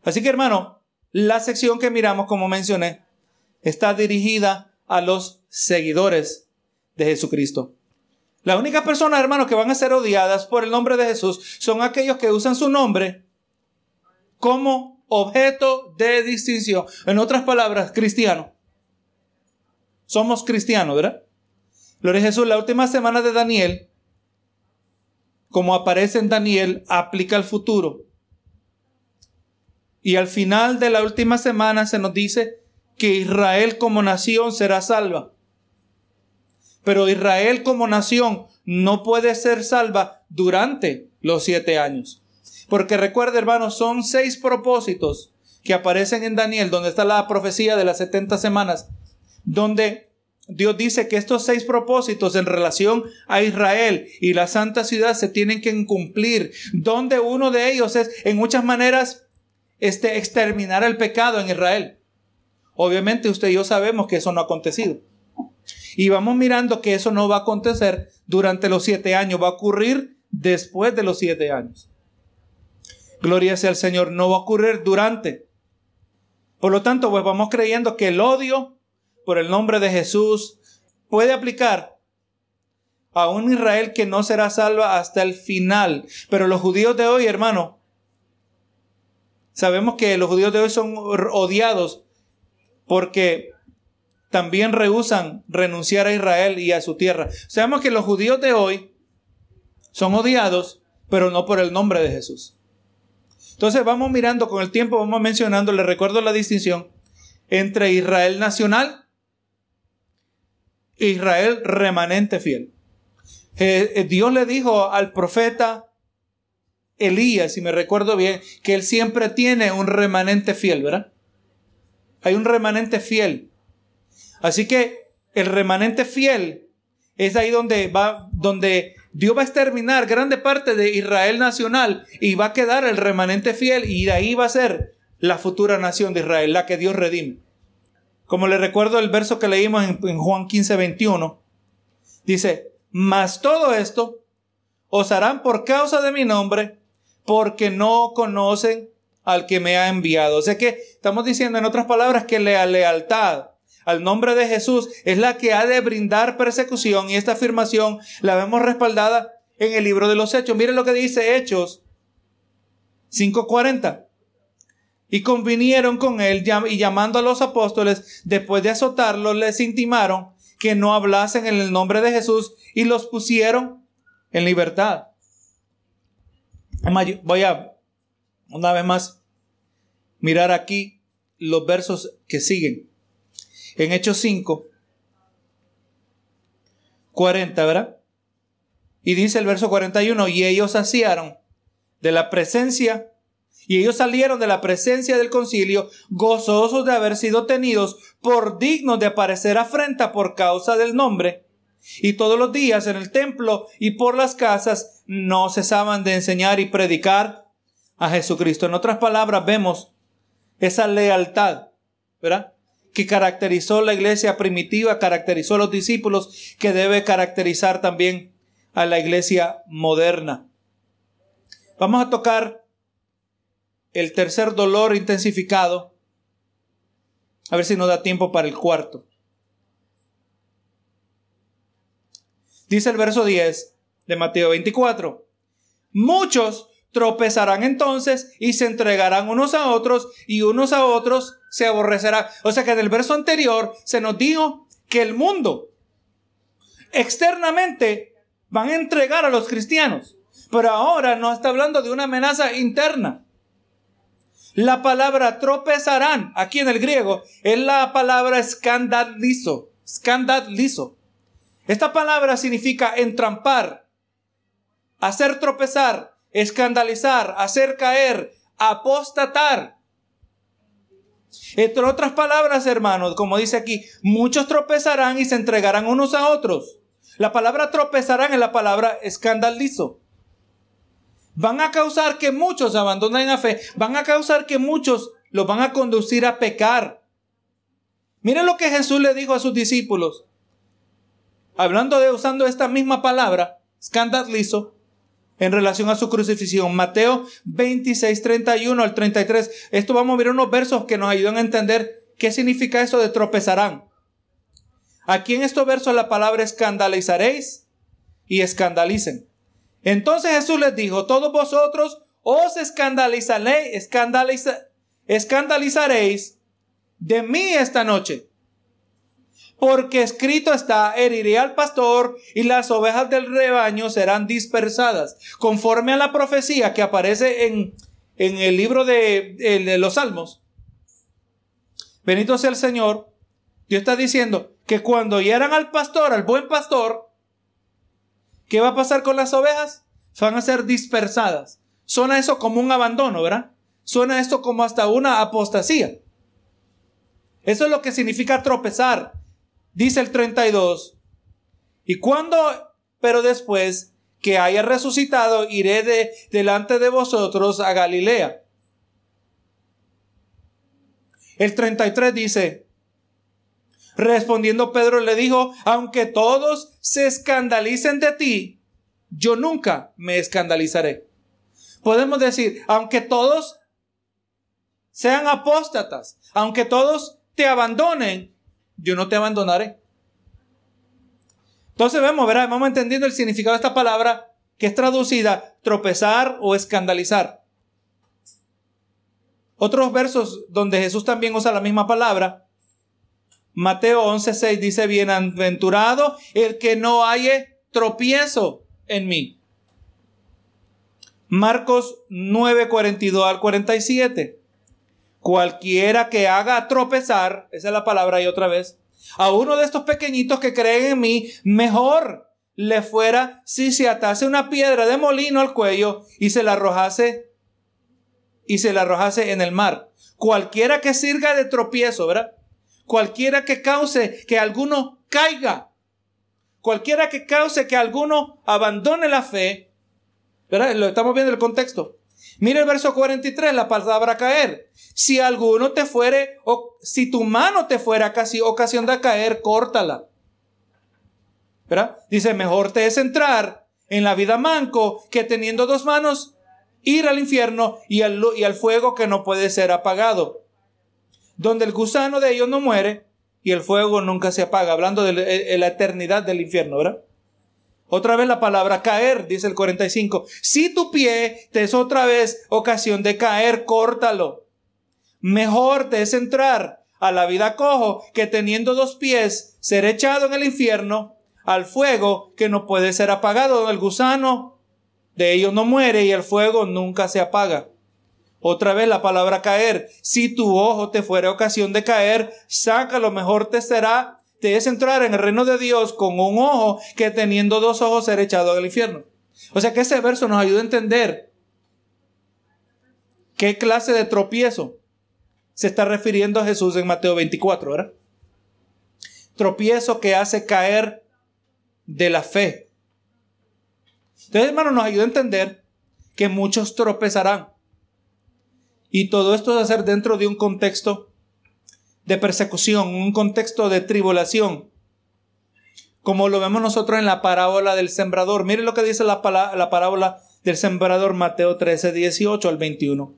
Así que, hermano, la sección que miramos, como mencioné, está dirigida a los seguidores de Jesucristo. La única persona, hermanos, que van a ser odiadas por el nombre de Jesús son aquellos que usan su nombre como objeto de distinción. En otras palabras, cristiano. Somos cristianos, ¿verdad? Gloria a Jesús, la última semana de Daniel, como aparece en Daniel, aplica al futuro. Y al final de la última semana se nos dice que Israel como nación será salva. Pero Israel como nación no puede ser salva durante los siete años. Porque recuerda, hermanos, son seis propósitos que aparecen en Daniel, donde está la profecía de las setenta semanas, donde Dios dice que estos seis propósitos en relación a Israel y la santa ciudad se tienen que cumplir, donde uno de ellos es, en muchas maneras, este, exterminar el pecado en Israel. Obviamente usted y yo sabemos que eso no ha acontecido. Y vamos mirando que eso no va a acontecer durante los siete años, va a ocurrir después de los siete años. Gloria sea al Señor, no va a ocurrir durante. Por lo tanto, pues vamos creyendo que el odio por el nombre de Jesús puede aplicar a un Israel que no será salva hasta el final. Pero los judíos de hoy, hermano, sabemos que los judíos de hoy son odiados porque también rehusan renunciar a Israel y a su tierra. Sabemos que los judíos de hoy son odiados, pero no por el nombre de Jesús. Entonces vamos mirando con el tiempo, vamos mencionando, le recuerdo la distinción entre Israel nacional e Israel remanente fiel. Eh, eh, Dios le dijo al profeta Elías, si me recuerdo bien, que él siempre tiene un remanente fiel, ¿verdad? Hay un remanente fiel. Así que el remanente fiel es ahí donde va, donde Dios va a exterminar grande parte de Israel nacional y va a quedar el remanente fiel y de ahí va a ser la futura nación de Israel, la que Dios redime. Como le recuerdo el verso que leímos en, Juan 15, 21, dice, mas todo esto os harán por causa de mi nombre, porque no conocen al que me ha enviado. O sea que estamos diciendo en otras palabras que la lealtad al nombre de Jesús es la que ha de brindar persecución y esta afirmación la vemos respaldada en el libro de los Hechos. Miren lo que dice Hechos 5:40. Y convinieron con él y llamando a los apóstoles, después de azotarlos, les intimaron que no hablasen en el nombre de Jesús y los pusieron en libertad. Voy a una vez más mirar aquí los versos que siguen. En Hechos 5, 40, ¿verdad? Y dice el verso 41, y ellos saciaron de la presencia, y ellos salieron de la presencia del concilio gozosos de haber sido tenidos por dignos de aparecer afrenta por causa del nombre. Y todos los días en el templo y por las casas no cesaban de enseñar y predicar a Jesucristo. En otras palabras, vemos esa lealtad, ¿verdad? Que caracterizó la iglesia primitiva, caracterizó a los discípulos, que debe caracterizar también a la iglesia moderna. Vamos a tocar el tercer dolor intensificado. A ver si nos da tiempo para el cuarto. Dice el verso 10 de Mateo 24. Muchos tropezarán entonces y se entregarán unos a otros y unos a otros se aborrecerán. O sea que en el verso anterior se nos dijo que el mundo externamente van a entregar a los cristianos, pero ahora no está hablando de una amenaza interna. La palabra tropezarán aquí en el griego es la palabra escandalizo, escandalizo. Esta palabra significa entrampar, hacer tropezar, escandalizar, hacer caer, apostatar. Entre otras palabras, hermanos, como dice aquí, muchos tropezarán y se entregarán unos a otros. La palabra tropezarán es la palabra escandalizo. Van a causar que muchos abandonen la fe, van a causar que muchos los van a conducir a pecar. Miren lo que Jesús le dijo a sus discípulos. Hablando de usando esta misma palabra, escandalizo, en relación a su crucifixión. Mateo 26, 31 al 33. Esto vamos a ver unos versos que nos ayudan a entender qué significa eso de tropezarán. Aquí en estos versos la palabra escandalizaréis y escandalicen. Entonces Jesús les dijo, todos vosotros os escandalizaréis, escandalizaréis de mí esta noche porque escrito está, heriré al pastor y las ovejas del rebaño serán dispersadas, conforme a la profecía que aparece en, en el libro de, de los Salmos. Bendito sea el Señor. Dios está diciendo que cuando hieran al pastor, al buen pastor, ¿qué va a pasar con las ovejas? Van a ser dispersadas. Suena eso como un abandono, ¿verdad? Suena esto como hasta una apostasía. Eso es lo que significa tropezar, Dice el 32, y cuando, pero después que haya resucitado, iré de, delante de vosotros a Galilea. El 33 dice, respondiendo Pedro le dijo, aunque todos se escandalicen de ti, yo nunca me escandalizaré. Podemos decir, aunque todos sean apóstatas, aunque todos te abandonen, yo no te abandonaré. Entonces vemos, ¿verdad? Vamos entendiendo el significado de esta palabra que es traducida tropezar o escandalizar. Otros versos donde Jesús también usa la misma palabra. Mateo 11:6 dice, bienaventurado el que no haya tropiezo en mí. Marcos 9:42 al 47. Cualquiera que haga tropezar, esa es la palabra y otra vez, a uno de estos pequeñitos que creen en mí, mejor le fuera si se atase una piedra de molino al cuello y se la arrojase y se la arrojase en el mar. Cualquiera que sirva de tropiezo, ¿verdad? Cualquiera que cause que alguno caiga. cualquiera que cause que alguno abandone la fe, ¿verdad? Lo estamos viendo en el contexto. Mira el verso 43, la palabra caer. Si alguno te fuere, o si tu mano te fuera casi ocasión de caer, córtala. ¿Verdad? Dice, mejor te es entrar en la vida manco que teniendo dos manos ir al infierno y al, y al fuego que no puede ser apagado. Donde el gusano de ellos no muere y el fuego nunca se apaga. Hablando de la eternidad del infierno, ¿verdad? Otra vez la palabra caer, dice el 45. Si tu pie te es otra vez ocasión de caer, córtalo. Mejor te es entrar a la vida cojo que teniendo dos pies ser echado en el infierno al fuego que no puede ser apagado. El gusano de ellos no muere y el fuego nunca se apaga. Otra vez la palabra caer. Si tu ojo te fuera ocasión de caer, sácalo, mejor te será te es entrar en el reino de Dios con un ojo que teniendo dos ojos ser echado al infierno. O sea que ese verso nos ayuda a entender qué clase de tropiezo se está refiriendo a Jesús en Mateo 24, ¿verdad? Tropiezo que hace caer de la fe. Entonces, hermano, nos ayuda a entender que muchos tropezarán. Y todo esto debe ser dentro de un contexto de persecución, un contexto de tribulación, como lo vemos nosotros en la parábola del sembrador. Mire lo que dice la, la parábola del sembrador Mateo 13, 18 al 21.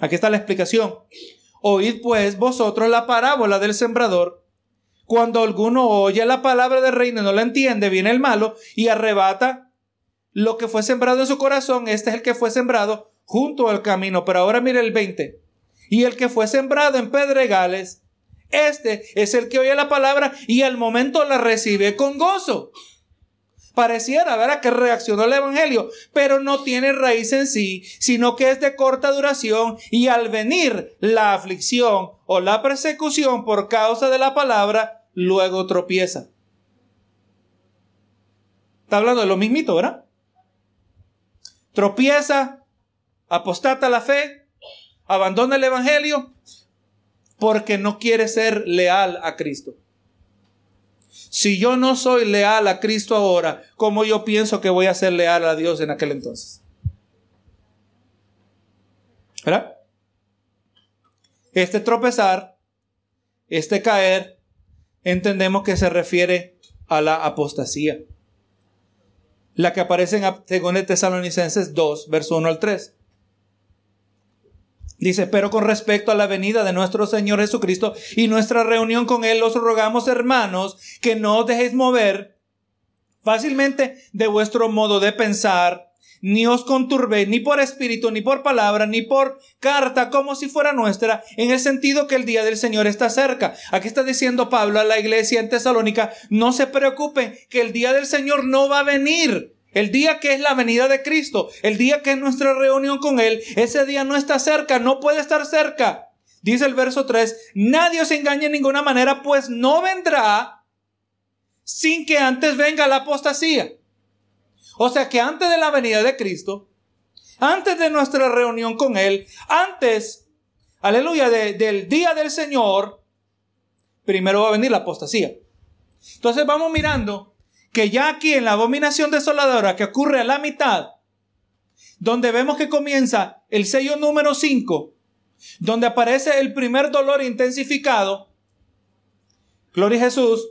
Aquí está la explicación. Oíd pues vosotros la parábola del sembrador. Cuando alguno oye la palabra del reino y no la entiende, viene el malo y arrebata lo que fue sembrado en su corazón. Este es el que fue sembrado junto al camino. Pero ahora mire el 20. Y el que fue sembrado en pedregales, este es el que oye la palabra y al momento la recibe con gozo. Pareciera, ¿verdad?, que reaccionó el Evangelio, pero no tiene raíz en sí, sino que es de corta duración y al venir la aflicción o la persecución por causa de la palabra, luego tropieza. Está hablando de lo mismito, ¿verdad? Tropieza, apostata la fe, abandona el Evangelio porque no quiere ser leal a Cristo. Si yo no soy leal a Cristo ahora, ¿cómo yo pienso que voy a ser leal a Dios en aquel entonces? ¿Verdad? Este tropezar, este caer, entendemos que se refiere a la apostasía. La que aparece en 2 Tesalonicenses 2, verso 1 al 3. Dice, pero con respecto a la venida de nuestro Señor Jesucristo y nuestra reunión con Él, os rogamos, hermanos, que no os dejéis mover fácilmente de vuestro modo de pensar, ni os conturbéis ni por espíritu, ni por palabra, ni por carta, como si fuera nuestra, en el sentido que el día del Señor está cerca. Aquí está diciendo Pablo a la iglesia en Tesalónica, no se preocupen, que el día del Señor no va a venir. El día que es la venida de Cristo, el día que es nuestra reunión con Él, ese día no está cerca, no puede estar cerca. Dice el verso 3, nadie os engañe en ninguna manera, pues no vendrá sin que antes venga la apostasía. O sea que antes de la venida de Cristo, antes de nuestra reunión con Él, antes, aleluya, del día del Señor, primero va a venir la apostasía. Entonces vamos mirando que ya aquí en la abominación desoladora que ocurre a la mitad, donde vemos que comienza el sello número 5, donde aparece el primer dolor intensificado, gloria a Jesús,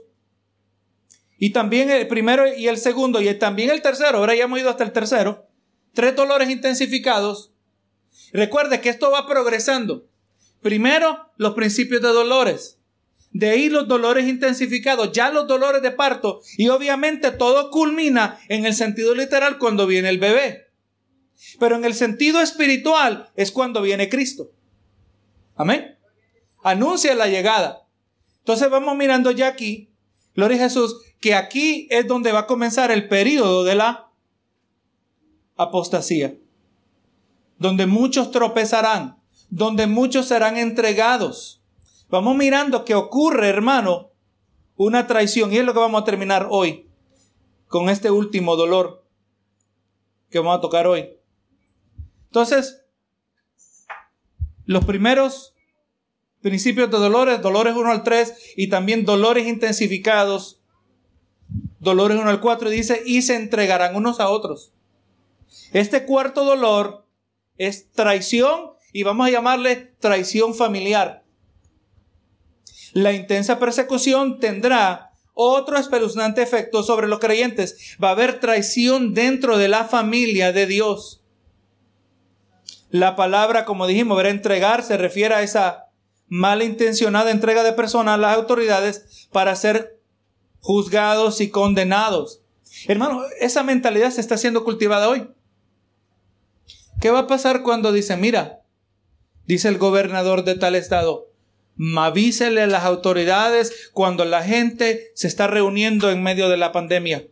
y también el primero y el segundo, y también el tercero, ahora ya hemos ido hasta el tercero, tres dolores intensificados. Recuerde que esto va progresando. Primero, los principios de dolores. De ahí los dolores intensificados, ya los dolores de parto. Y obviamente todo culmina en el sentido literal cuando viene el bebé. Pero en el sentido espiritual es cuando viene Cristo. Amén. Anuncia la llegada. Entonces vamos mirando ya aquí, gloria a Jesús, que aquí es donde va a comenzar el periodo de la apostasía. Donde muchos tropezarán, donde muchos serán entregados Vamos mirando que ocurre, hermano, una traición. Y es lo que vamos a terminar hoy, con este último dolor que vamos a tocar hoy. Entonces, los primeros principios de dolores, dolores 1 al 3 y también dolores intensificados, dolores 1 al 4 dice, y se entregarán unos a otros. Este cuarto dolor es traición y vamos a llamarle traición familiar. La intensa persecución tendrá otro espeluznante efecto sobre los creyentes. Va a haber traición dentro de la familia de Dios. La palabra, como dijimos, ver entregar se refiere a esa malintencionada entrega de personas a las autoridades para ser juzgados y condenados. Hermano, esa mentalidad se está siendo cultivada hoy. ¿Qué va a pasar cuando dice, mira, dice el gobernador de tal estado, avísele a las autoridades cuando la gente se está reuniendo en medio de la pandemia?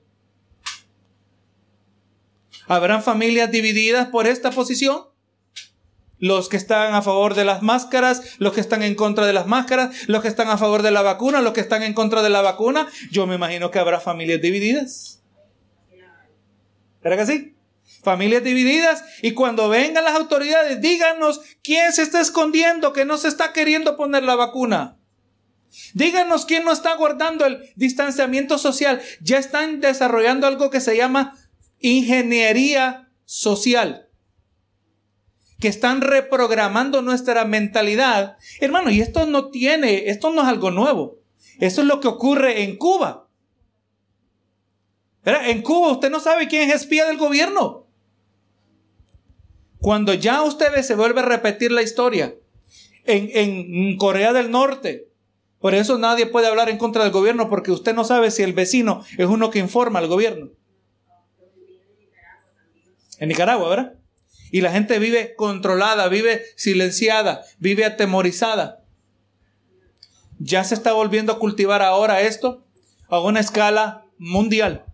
¿Habrán familias divididas por esta posición? Los que están a favor de las máscaras, los que están en contra de las máscaras, los que están a favor de la vacuna, los que están en contra de la vacuna. Yo me imagino que habrá familias divididas. ¿Verdad que sí? Familias divididas y cuando vengan las autoridades, díganos quién se está escondiendo, que no se está queriendo poner la vacuna. Díganos quién no está guardando el distanciamiento social. Ya están desarrollando algo que se llama ingeniería social. Que están reprogramando nuestra mentalidad. Hermano, y esto no tiene, esto no es algo nuevo. Eso es lo que ocurre en Cuba. En Cuba usted no sabe quién es espía del gobierno. Cuando ya ustedes se vuelve a repetir la historia en, en Corea del Norte, por eso nadie puede hablar en contra del gobierno porque usted no sabe si el vecino es uno que informa al gobierno. En Nicaragua, ¿verdad? Y la gente vive controlada, vive silenciada, vive atemorizada. Ya se está volviendo a cultivar ahora esto a una escala mundial.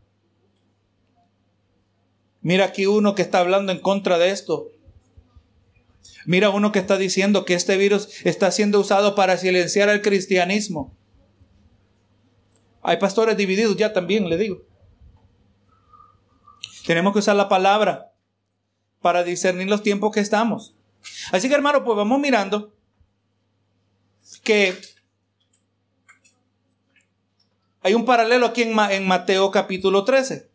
Mira aquí uno que está hablando en contra de esto. Mira uno que está diciendo que este virus está siendo usado para silenciar al cristianismo. Hay pastores divididos ya también, le digo. Tenemos que usar la palabra para discernir los tiempos que estamos. Así que hermano, pues vamos mirando que hay un paralelo aquí en, Mateo capítulo 13,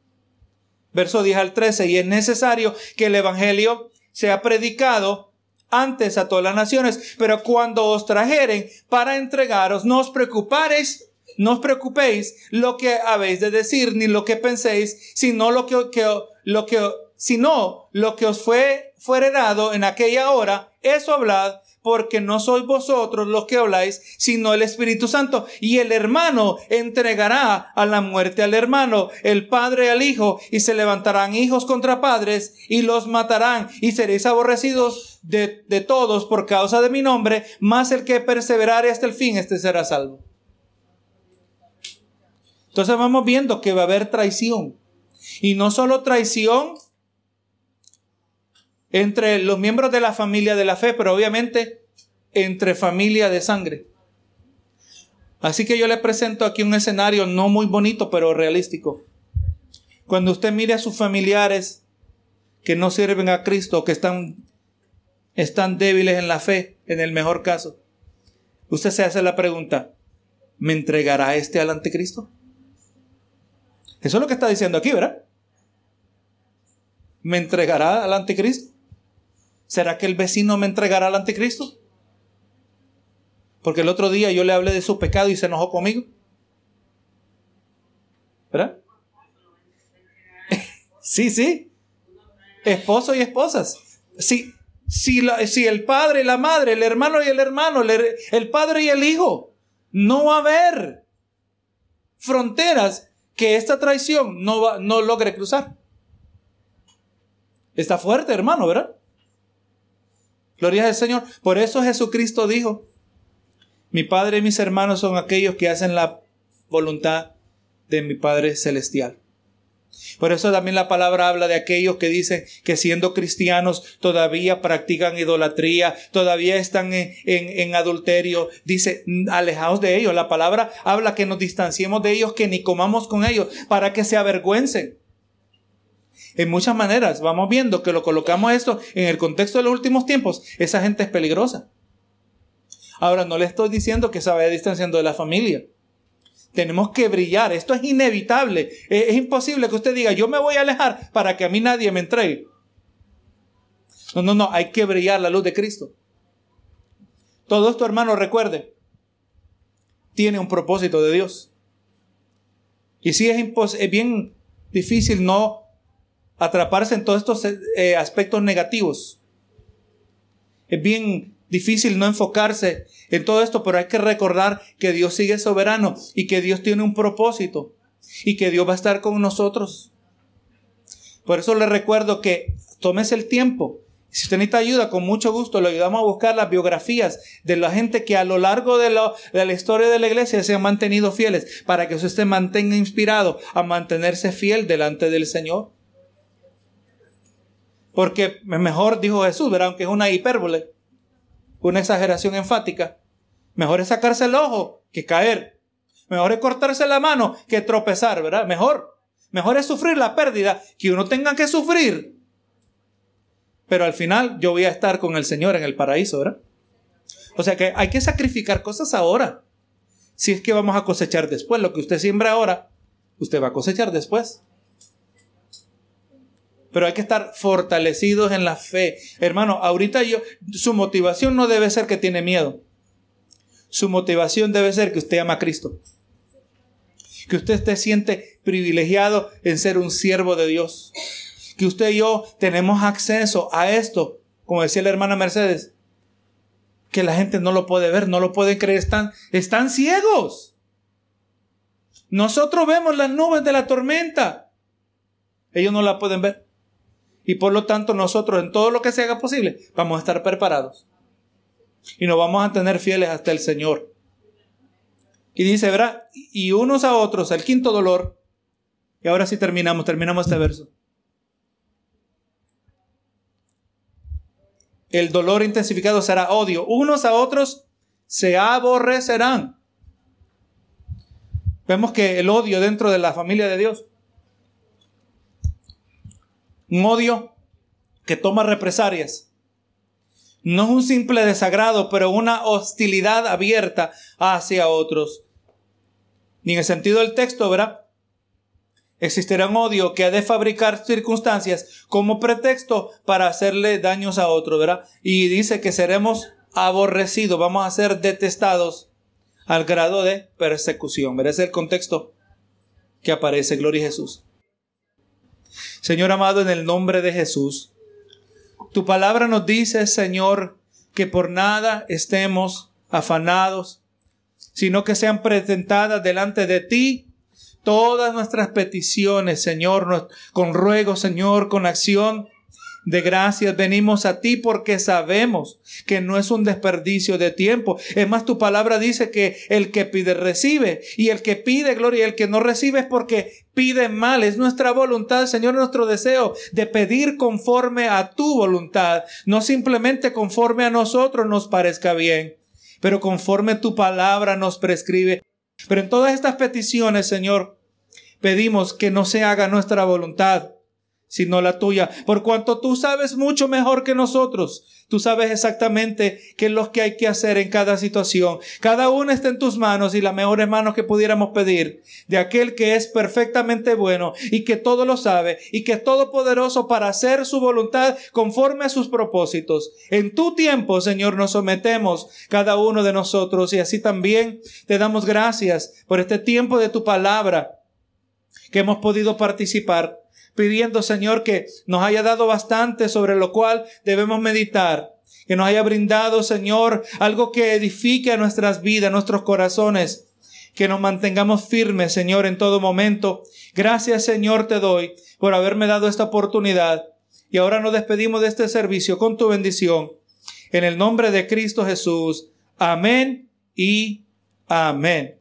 verso 10 al 13, y es necesario que el Evangelio sea predicado antes a todas las naciones, pero cuando os trajeren para entregaros, no os preocupáis, no os preocupéis lo que habéis de decir, ni lo que penséis, sino lo que, que, lo que, sino lo que os fue, fue heredado en aquella hora, eso hablad, porque no sois vosotros los que habláis, sino el Espíritu Santo. Y el hermano entregará a la muerte al hermano, el padre al hijo, y se levantarán hijos contra padres, y los matarán, y seréis aborrecidos de, todos por causa de mi nombre, mas el que perseverare hasta el fin, este será salvo. Entonces vamos viendo que va a haber traición. Y no solo traición entre los miembros de la familia de la fe, pero obviamente entre familia de sangre. Así que yo le presento aquí un escenario no muy bonito, pero realístico. Cuando usted mire a sus familiares que no sirven a Cristo, que están, están débiles en la fe, en el mejor caso, usted se hace la pregunta, ¿me entregará este al anticristo? Eso es lo que está diciendo aquí, ¿verdad? ¿Me entregará al anticristo? ¿Será que el vecino me entregará al anticristo? Porque el otro día yo le hablé de su pecado y se enojó conmigo. ¿Verdad? sí, sí. Esposo y esposas. Si, si, el padre y la madre, el hermano y el hermano, el, el padre y el hijo, no va a haber fronteras que esta traición no, va, no logre cruzar. Está fuerte, hermano, ¿verdad? Gloria al Señor. Por eso Jesucristo dijo, mi Padre y mis hermanos son aquellos que hacen la voluntad de mi Padre Celestial. Por eso también la palabra habla de aquellos que dicen que siendo cristianos todavía practican idolatría, todavía están en, adulterio. Dice, alejaos de ellos. La palabra habla que nos distanciemos de ellos, que ni comamos con ellos, para que se avergüencen en muchas maneras. Vamos viendo que lo colocamos esto en el contexto de los últimos tiempos. Esa gente es peligrosa. Ahora, no le estoy diciendo que se vaya distanciando de la familia. Tenemos que brillar. Esto es inevitable. Es, imposible que usted diga, yo me voy a alejar para que a mí nadie me entregue. No, no, no. Hay que brillar la luz de Cristo. Todo esto, hermano, recuerde, tiene un propósito de Dios. Y sí es, es bien difícil no atraparse en todos estos eh, aspectos negativos. Es bien difícil no enfocarse en todo esto, pero hay que recordar que Dios sigue soberano y que Dios tiene un propósito y que Dios va a estar con nosotros. Por eso le recuerdo que tomes el tiempo. Si usted necesita ayuda, con mucho gusto le ayudamos a buscar las biografías de la gente que a lo largo de, de la historia de la iglesia se han mantenido fieles, para que usted se mantenga inspirado a mantenerse fiel delante del Señor. Porque mejor, dijo Jesús, ¿verdad? aunque es una hipérbole, una exageración enfática, mejor es sacarse el ojo que caer. Mejor es cortarse la mano que tropezar, ¿verdad? Mejor. Mejor es sufrir la pérdida que uno tenga que sufrir. Pero al final yo voy a estar con el Señor en el paraíso, ¿verdad? O sea que hay que sacrificar cosas ahora. Si es que vamos a cosechar después. Lo que usted siembra ahora, usted va a cosechar después. Pero hay que estar fortalecidos en la fe. Hermano, ahorita yo, su motivación no debe ser que tiene miedo. Su motivación debe ser que usted ama a Cristo. Que usted se siente privilegiado en ser un siervo de Dios. Que usted y yo tenemos acceso a esto, como decía la hermana Mercedes, que la gente no lo puede ver, no lo puede creer, están, están ciegos. Nosotros vemos las nubes de la tormenta. Ellos no la pueden ver. Y por lo tanto nosotros en todo lo que se haga posible vamos a estar preparados. Y nos vamos a tener fieles hasta el Señor. Y dice, ¿verdad? Y unos a otros, el quinto dolor. Y ahora sí terminamos, terminamos este verso. El dolor intensificado será odio. Unos a otros se aborrecerán. Vemos que el odio dentro de la familia de Dios un odio que toma represalias. No es un simple desagrado, pero una hostilidad abierta hacia otros. Ni en el sentido del texto, ¿verdad? Existirá un odio que ha de fabricar circunstancias como pretexto para hacerle daños a otro, ¿verdad? Y dice que seremos aborrecidos, vamos a ser detestados al grado de persecución. ¿Verdad? Es el contexto que aparece. Gloria a Jesús. Señor amado, en el nombre de Jesús, tu palabra nos dice, Señor, que por nada estemos afanados, sino que sean presentadas delante de ti todas nuestras peticiones, Señor, con ruego, Señor, con acción de gracias venimos a ti porque sabemos que no es un desperdicio de tiempo. Es más, tu palabra dice que el que pide recibe y el que pide gloria y el que no recibe es porque pide mal. Es nuestra voluntad, Señor, nuestro deseo de pedir conforme a tu voluntad, no simplemente conforme a nosotros nos parezca bien, pero conforme tu palabra nos prescribe. Pero en todas estas peticiones, Señor, pedimos que no se haga nuestra voluntad, sino la tuya, por cuanto tú sabes mucho mejor que nosotros. Tú sabes exactamente qué es lo que hay que hacer en cada situación. Cada una está en tus manos y las mejores manos que pudiéramos pedir de aquel que es perfectamente bueno y que todo lo sabe y que es todopoderoso para hacer su voluntad conforme a sus propósitos. En tu tiempo, Señor, nos sometemos cada uno de nosotros y así también te damos gracias por este tiempo de tu palabra que hemos podido participar pidiendo, Señor, que nos haya dado bastante sobre lo cual debemos meditar. Que nos haya brindado, Señor, algo que edifique a nuestras vidas, nuestros corazones. Que nos mantengamos firmes, Señor, en todo momento. Gracias, Señor, te doy por haberme dado esta oportunidad. Y ahora nos despedimos de este servicio con tu bendición. En el nombre de Cristo Jesús. Amén y amén.